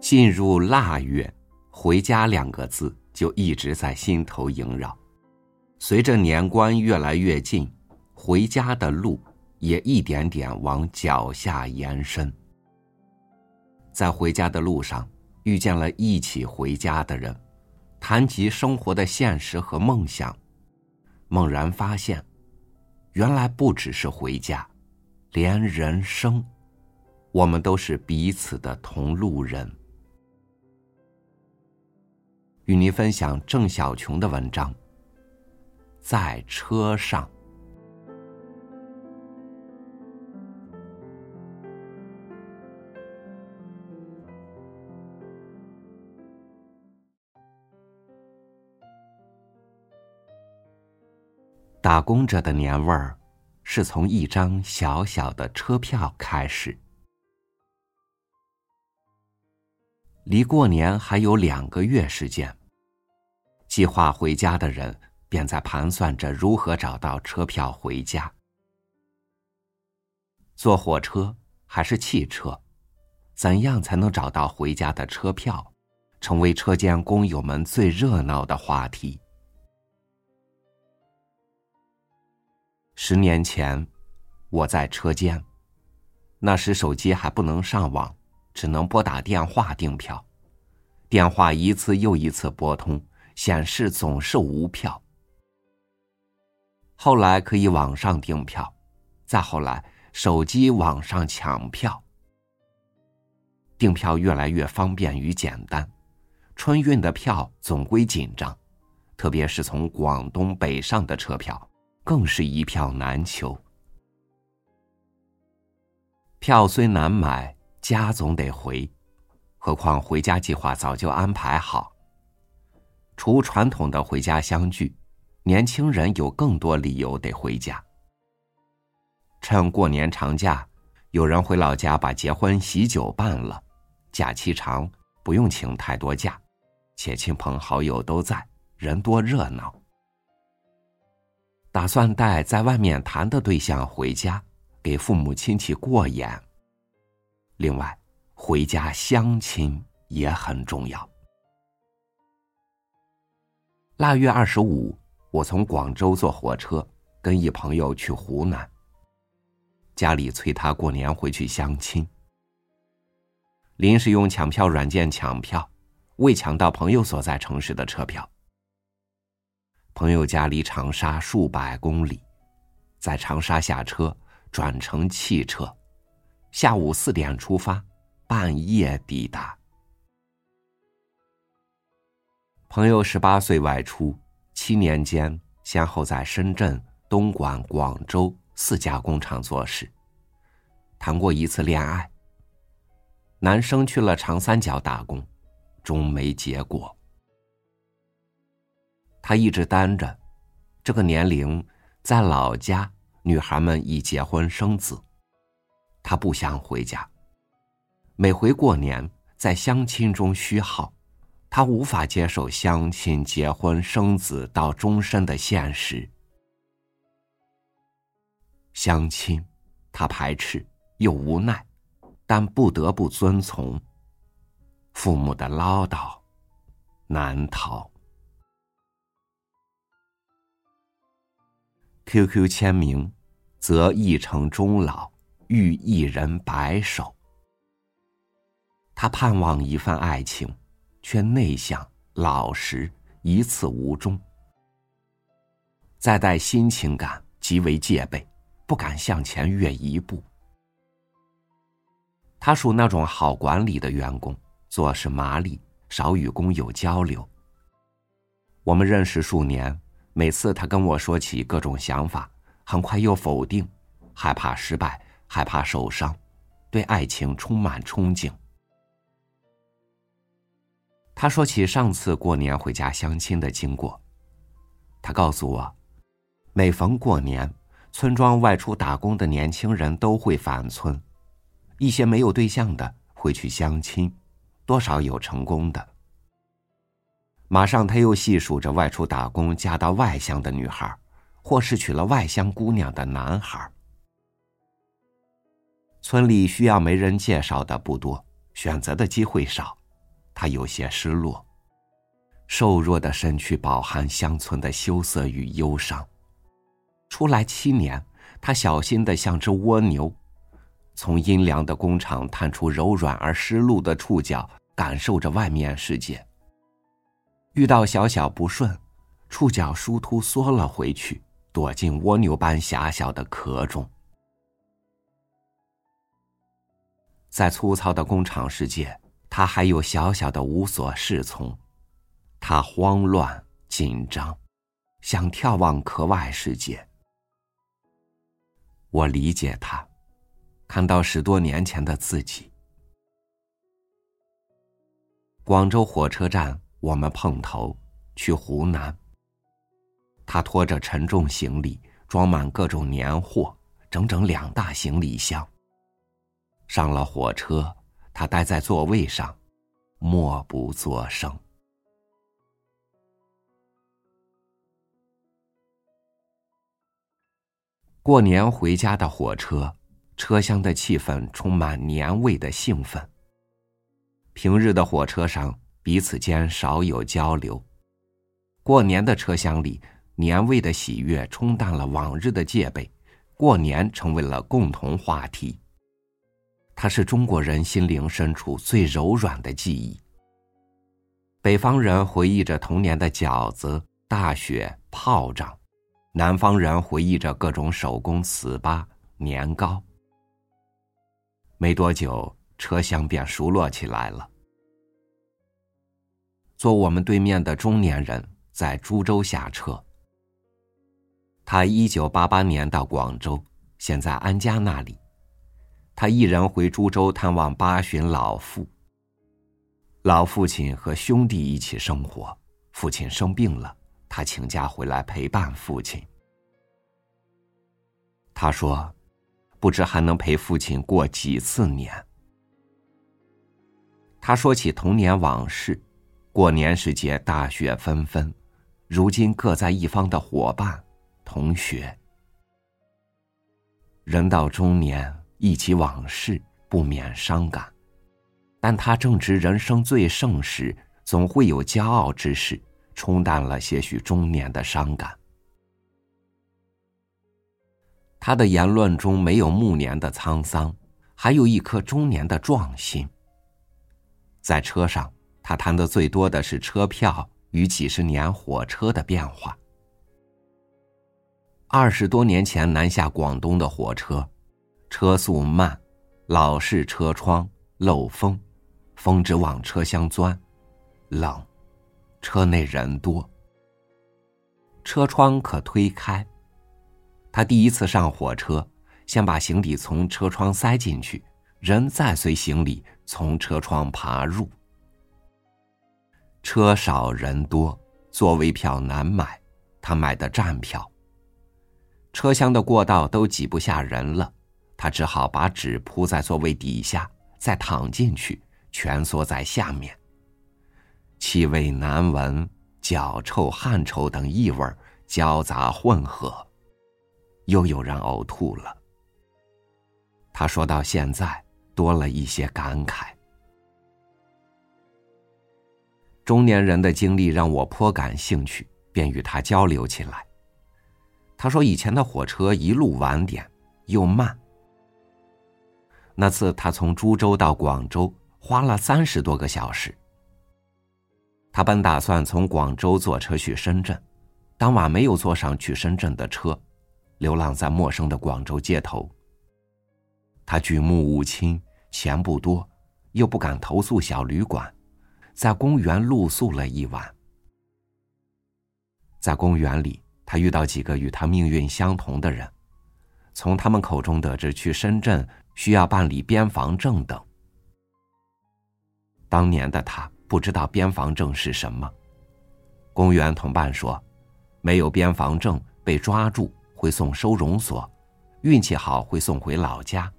进入腊月，回家两个字就一直在心头萦绕。随着年关越来越近，回家的路也一点点往脚下延伸。在回家的路上，遇见了一起回家的人，谈及生活的现实和梦想，猛然发现，原来不只是回家，连人生，我们都是彼此的同路人。与您分享郑小琼的文章，在车上。打工者的年味儿，是从一张小小的车票开始。离过年还有两个月时间，计划回家的人便在盘算着如何找到车票回家。坐火车还是汽车？怎样才能找到回家的车票？成为车间工友们最热闹的话题。十年前，我在车间。那时手机还不能上网，只能拨打电话订票。电话一次又一次拨通，显示总是无票。后来可以网上订票，再后来手机网上抢票。订票越来越方便与简单，春运的票总归紧张，特别是从广东北上的车票。更是一票难求，票虽难买，家总得回，何况回家计划早就安排好。除传统的回家相聚，年轻人有更多理由得回家。趁过年长假，有人回老家把结婚喜酒办了，假期长，不用请太多假，且亲朋好友都在，人多热闹。打算带在外面谈的对象回家，给父母亲戚过眼。另外，回家相亲也很重要。腊月二十五，我从广州坐火车，跟一朋友去湖南。家里催他过年回去相亲。临时用抢票软件抢票，未抢到朋友所在城市的车票。朋友家离长沙数百公里，在长沙下车，转乘汽车，下午四点出发，半夜抵达。朋友十八岁外出，七年间先后在深圳、东莞、广州四家工厂做事，谈过一次恋爱。男生去了长三角打工，终没结果。他一直单着，这个年龄，在老家，女孩们已结婚生子，他不想回家。每回过年，在相亲中虚耗，他无法接受相亲、结婚、生子到终身的现实。相亲，他排斥又无奈，但不得不遵从。父母的唠叨，难逃。QQ 签名，则一成终老，遇一人白首。他盼望一份爱情，却内向老实，一次无终。再带新情感，极为戒备，不敢向前跃一步。他属那种好管理的员工，做事麻利，少与工友交流。我们认识数年。每次他跟我说起各种想法，很快又否定，害怕失败，害怕受伤，对爱情充满憧憬。他说起上次过年回家相亲的经过，他告诉我，每逢过年，村庄外出打工的年轻人都会返村，一些没有对象的会去相亲，多少有成功的。马上，他又细数着外出打工嫁到外乡的女孩，或是娶了外乡姑娘的男孩。村里需要媒人介绍的不多，选择的机会少，他有些失落。瘦弱的身躯饱含乡村的羞涩与忧伤。出来七年，他小心的像只蜗牛，从阴凉的工厂探出柔软而湿漉的触角，感受着外面世界。遇到小小不顺，触角疏突缩了回去，躲进蜗牛般狭小的壳中。在粗糙的工厂世界，他还有小小的无所适从，他慌乱紧张，想眺望壳外世界。我理解他，看到十多年前的自己。广州火车站，我们碰头，去湖南。他拖着沉重行李，装满各种年货，整整两大行李箱。上了火车，他待在座位上，默不作声。过年回家的火车，车厢的气氛充满年味的兴奋。平日的火车上，彼此间少有交流；过年的车厢里，年味的喜悦冲淡了往日的戒备，过年成为了共同话题。它是中国人心灵深处最柔软的记忆。北方人回忆着童年的饺子、大雪、炮仗；南方人回忆着各种手工糍粑、年糕。没多久，车厢便熟络起来了。坐我们对面的中年人在株洲下车。他一九八八年到广州，现在安家那里。他一人回株洲探望八旬老父。老父亲和兄弟一起生活，父亲生病了，他请假回来陪伴父亲。他说：“不知还能陪父亲过几次年。”他说起童年往事，过年时节大雪纷纷，如今各在一方的伙伴、同学，人到中年。忆起往事，不免伤感，但他正值人生最盛时，总会有骄傲之事，冲淡了些许中年的伤感。他的言论中没有暮年的沧桑，还有一颗中年的壮心。在车上，他谈的最多的是车票与几十年火车的变化。二十多年前南下广东的火车。车速慢，老式车窗漏风，风直往车厢钻，冷，车内人多。车窗可推开。他第一次上火车，先把行李从车窗塞进去，人再随行李从车窗爬入。车少人多，座位票难买，他买的站票。车厢的过道都挤不下人了。他只好把纸铺在座位底下，再躺进去，蜷缩在下面。气味难闻，脚臭、汗臭等异味交杂混合，又有人呕吐了。他说到现在多了一些感慨。中年人的经历让我颇感兴趣，便与他交流起来。他说以前的火车一路晚点，又慢。那次他从株洲到广州花了三十多个小时。他本打算从广州坐车去深圳，当晚没有坐上去深圳的车，流浪在陌生的广州街头。他举目无亲，钱不多，又不敢投宿小旅馆，在公园露宿了一晚。在公园里，他遇到几个与他命运相同的人，从他们口中得知去深圳。需要办理边防证等。当年的他不知道边防证是什么，公园同伴说，没有边防证被抓住会送收容所，运气好会送回老家。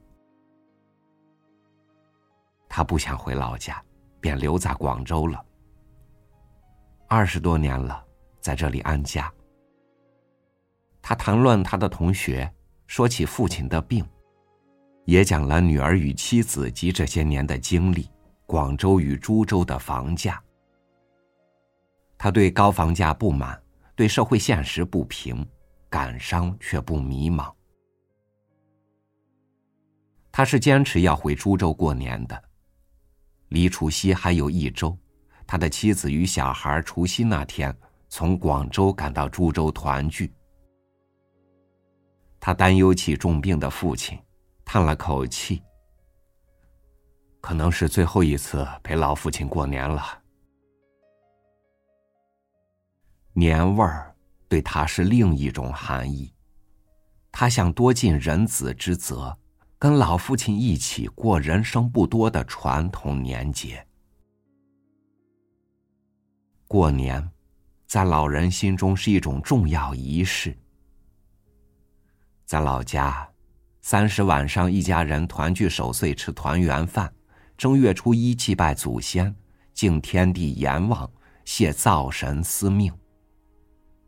他不想回老家，便留在广州了。二十多年了，在这里安家。他谈论他的同学，说起父亲的病。也讲了女儿与妻子及这些年的经历，广州与株洲的房价。他对高房价不满，对社会现实不平，感伤却不迷茫。他是坚持要回株洲过年的，离除夕还有一周，他的妻子与小孩除夕那天从广州赶到株洲团聚。他担忧起重病的父亲，叹了口气：“可能是最后一次陪老父亲过年了。”年味儿对他是另一种含义，他想多尽人子之责，跟老父亲一起过人生不多的传统年节。过年，在老人心中是一种重要仪式。在老家，三十晚上一家人团聚守岁吃团圆饭，正月初一祭拜祖先，敬天地阎王，谢灶神司命。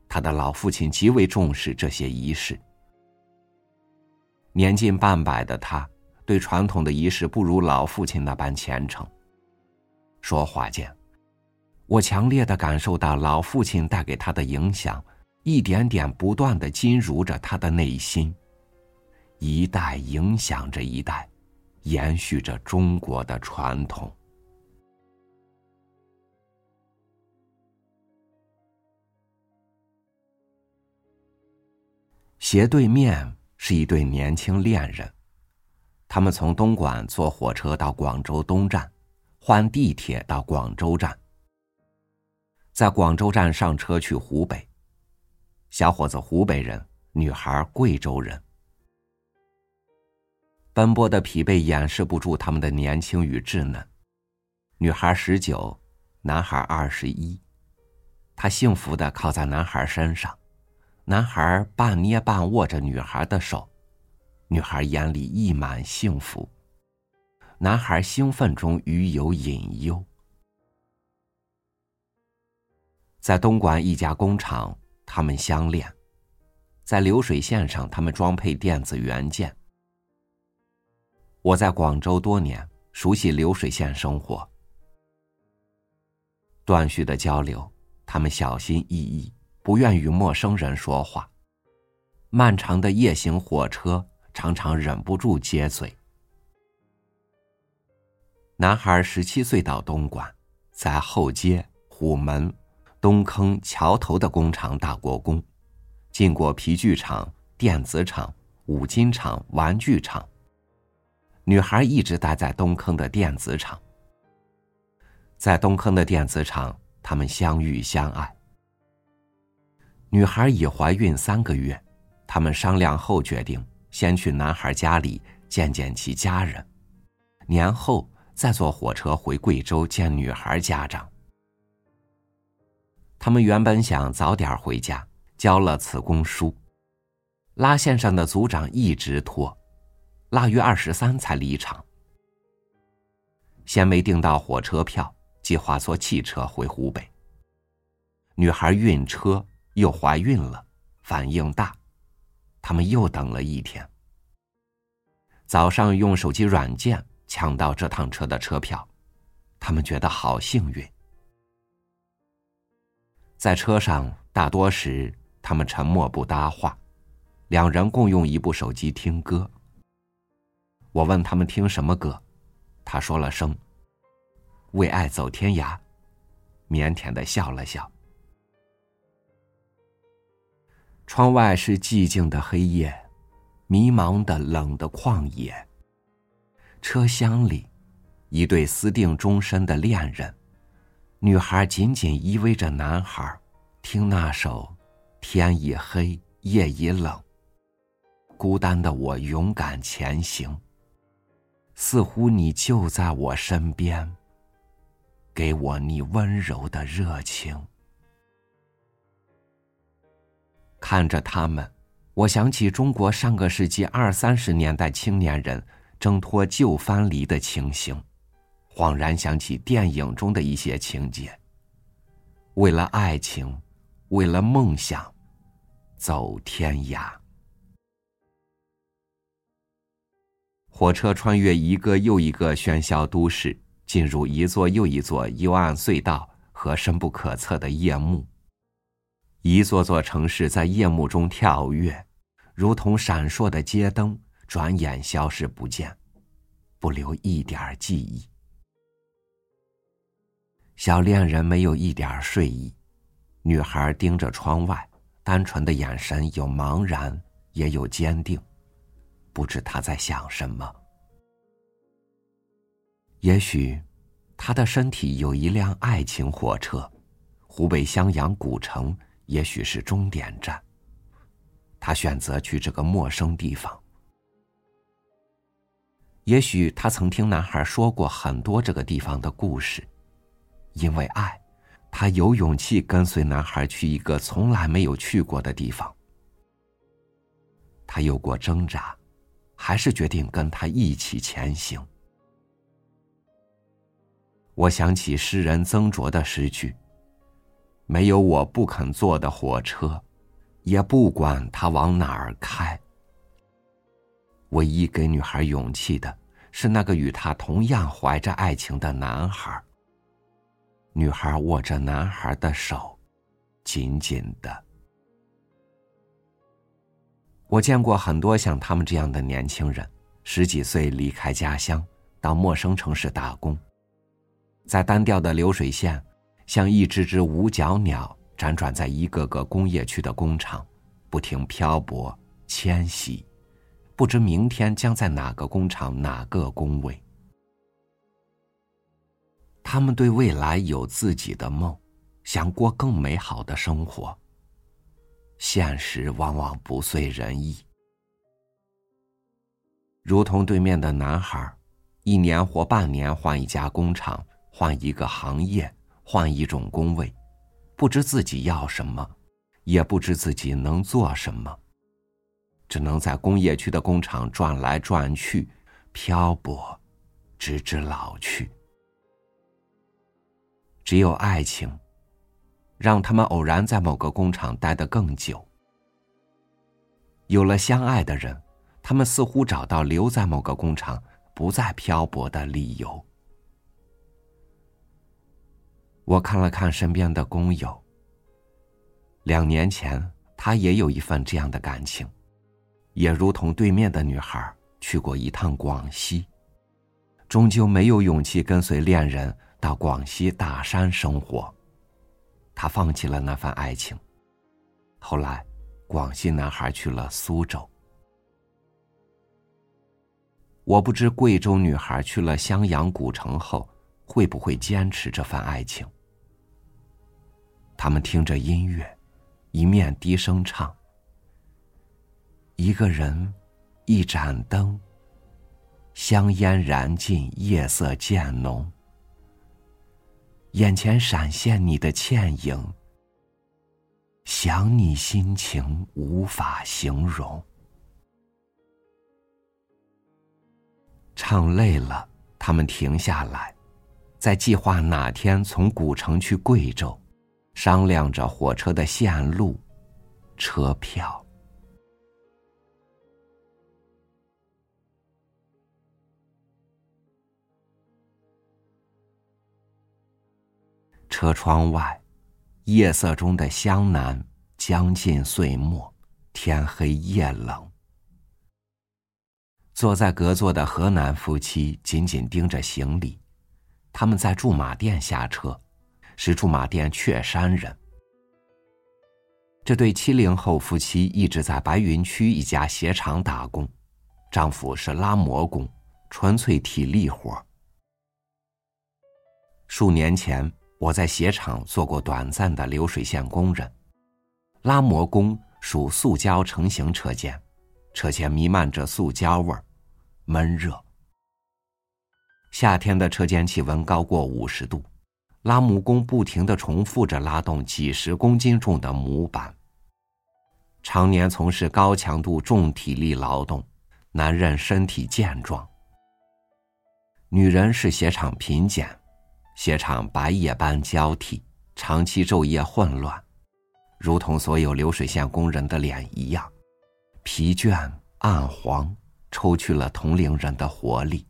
他的老父亲极为重视这些仪式。年近半百的他，对传统的仪式不如老父亲那般虔诚。说话间，我强烈的感受到老父亲带给他的影响，一点点不断的浸入着他的内心，一代影响着一代，延续着中国的传统。斜对面是一对年轻恋人，他们从东莞坐火车到广州东站，换地铁到广州站，在广州站上车去湖北。小伙子湖北人，女孩贵州人。奔波的疲惫掩饰不住他们的年轻与稚嫩。女孩十九，男孩二十一，他幸福的靠在男孩身上。男孩半捏半握着女孩的手，女孩眼里溢满幸福。男孩兴奋中余有隐忧。在东莞一家工厂，他们相恋；在流水线上，他们装配电子元件。我在广州多年，熟悉流水线生活。断续的交流，他们小心翼翼。不愿与陌生人说话，漫长的夜行火车常常忍不住接嘴。男孩十七岁到东莞，在后街、虎门、东坑、桥头的工厂打过工，进过皮具厂、电子厂、五金厂、玩具厂。女孩一直待在东坑的电子厂，在东坑的电子厂，他们相遇相爱。女孩已怀孕三个月，他们商量后决定先去男孩家里见见其家人，年后再坐火车回贵州见女孩家长。他们原本想早点回家，交了辞工书，拉线上的组长一直拖，腊月二十三才离场。先没订到火车票，计划坐汽车回湖北。女孩晕车。又怀孕了，反应大，他们又等了一天。早上用手机软件抢到这趟车的车票，他们觉得好幸运。在车上，大多时他们沉默不搭话，两人共用一部手机听歌。我问他们听什么歌，他说了声“为爱走天涯”，腼腆的笑了笑。窗外是寂静的黑夜，迷茫的冷的旷野。车厢里，一对私定终身的恋人，女孩紧紧依偎着男孩，听那首《天已黑，夜已冷》。孤单的我勇敢前行，似乎你就在我身边，给我你温柔的热情。看着他们，我想起中国上个世纪二三十年代青年人挣脱旧藩篱的情形，恍然想起电影中的一些情节。为了爱情，为了梦想，走天涯。火车穿越一个又一个喧嚣都市，进入一座又一座幽暗隧道和深不可测的夜幕。一座座城市在夜幕中跳跃，如同闪烁的街灯，转眼消失不见，不留一点记忆。小恋人没有一点睡意，女孩盯着窗外，单纯的眼神有茫然，也有坚定，不知他在想什么。也许，她的身体有一辆爱情火车，湖北襄阳古城。也许是终点站。他选择去这个陌生地方。也许他曾听男孩说过很多这个地方的故事，因为爱，他有勇气跟随男孩去一个从来没有去过的地方。他有过挣扎，还是决定跟他一起前行。我想起诗人曾卓的诗句。没有我不肯坐的火车，也不管它往哪儿开。唯一给女孩勇气的是那个与她同样怀着爱情的男孩。女孩握着男孩的手，紧紧的。我见过很多像他们这样的年轻人，十几岁离开家乡，到陌生城市打工，在单调的流水线。像一只只五角鸟，辗转在一个个工业区的工厂，不停漂泊迁徙，不知明天将在哪个工厂哪个工位。他们对未来有自己的梦，想过更美好的生活。现实往往不遂人意，如同对面的男孩，一年或半年换一家工厂，换一个行业。换一种工位，不知自己要什么，也不知自己能做什么，只能在工业区的工厂转来转去，漂泊，直至老去。只有爱情，让他们偶然在某个工厂待得更久。有了相爱的人，他们似乎找到留在某个工厂不再漂泊的理由。我看了看身边的工友。两年前，他也有一份这样的感情，也如同对面的女孩去过一趟广西，终究没有勇气跟随恋人到广西大山生活，他放弃了那份爱情。后来，广西男孩去了苏州。我不知贵州女孩去了襄阳古城后，会不会坚持这份爱情。他们听着音乐，一面低声唱：“一个人，一盏灯，香烟燃尽，夜色渐浓。眼前闪现你的倩影，想你心情无法形容。”唱累了，他们停下来，在计划哪天从古城去贵州。商量着火车的线路、车票。车窗外，夜色中的湘南将近岁末，天黑夜冷。坐在隔座的河南夫妻紧紧盯着行李，他们在驻马店下车。是驻马店雀山人。这对七零后夫妻一直在白云区一家鞋厂打工，丈夫是拉磨工，纯粹体力活。数年前，我在鞋厂做过短暂的流水线工人。拉模工属塑胶成型车间，车间弥漫着塑胶味儿，闷热。夏天的车间气温高过五十度。拉木工不停的重复着拉动几十公斤重的模板。常年从事高强度重体力劳动，男人身体健壮，女人是鞋厂品检，鞋厂白夜班交替，长期昼夜混乱，如同所有流水线工人的脸一样，疲倦暗黄，抽去了同龄人的活力。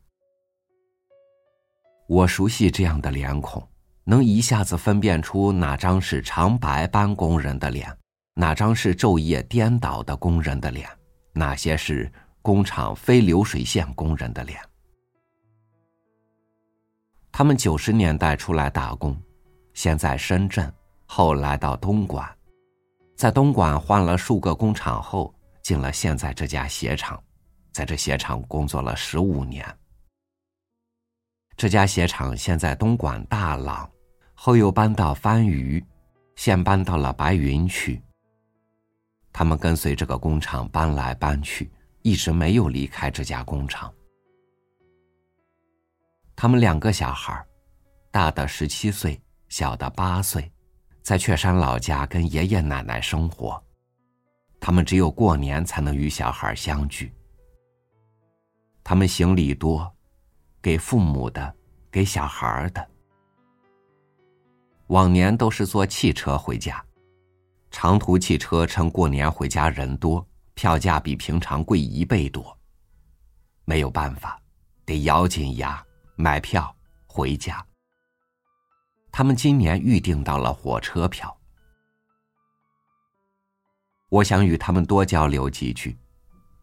我熟悉这样的脸孔，能一下子分辨出哪张是长白班工人的脸，哪张是昼夜颠倒的工人的脸，哪些是工厂非流水线工人的脸。他们九十年代出来打工，先在深圳，后来到东莞，在东莞换了数个工厂后，进了现在这家鞋厂，在这鞋厂工作了十五年。这家鞋厂现在东莞大朗，后又搬到番禺，现搬到了白云区。他们跟随这个工厂搬来搬去，一直没有离开这家工厂。他们两个小孩，大的十七岁，小的八岁，在雀山老家跟爷爷奶奶生活。他们只有过年才能与小孩相聚。他们行李多。给父母的，给小孩的。往年都是坐汽车回家，长途汽车趁过年回家人多，票价比平常贵一倍多。没有办法，得咬紧牙买票回家。他们今年预定到了火车票，我想与他们多交流几句。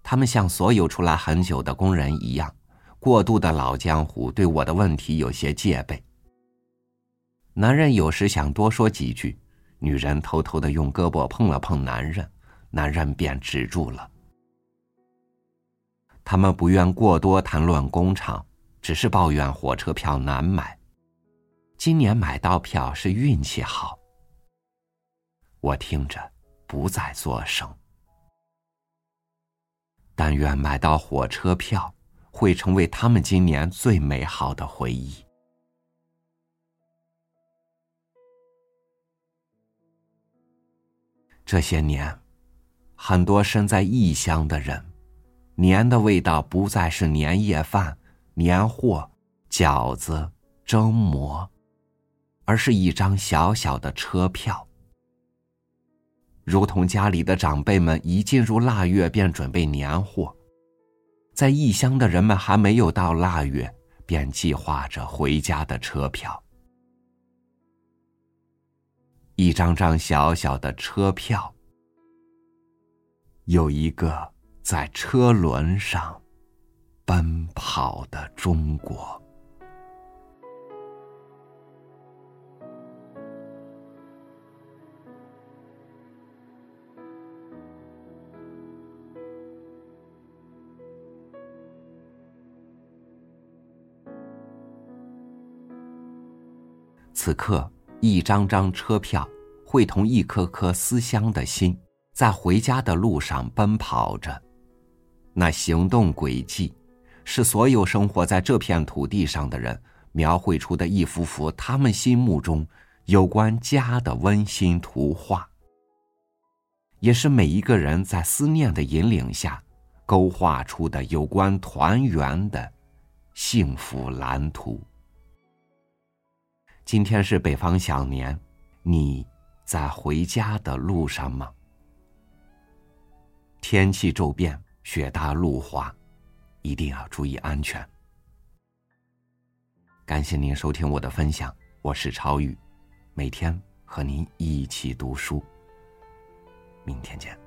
他们像所有出来很久的工人一样。过度的老江湖对我的问题有些戒备。男人有时想多说几句，女人偷偷的用胳膊碰了碰男人，男人便止住了。他们不愿过多谈论工厂，只是抱怨火车票难买。今年买到票是运气好。我听着不再作声。但愿买到火车票。会成为他们今年最美好的回忆。这些年，很多身在异乡的人，年的味道不再是年夜饭、年货、饺子、蒸馍，而是一张小小的车票。如同家里的长辈们一进入腊月便准备年货。在异乡的人们还没有到腊月，便计划着回家的车票。一张张小小的车票，有一个在车轮上奔跑的中国。此刻，一张张车票会同一颗颗思乡的心，在回家的路上奔跑着。那行动轨迹，是所有生活在这片土地上的人描绘出的一幅幅他们心目中有关家的温馨图画，也是每一个人在思念的引领下勾画出的有关团圆的幸福蓝图。今天是北方小年，你在回家的路上吗？天气骤变，雪大路滑，一定要注意安全。感谢您收听我的分享，我是超宇，每天和您一起读书。明天见。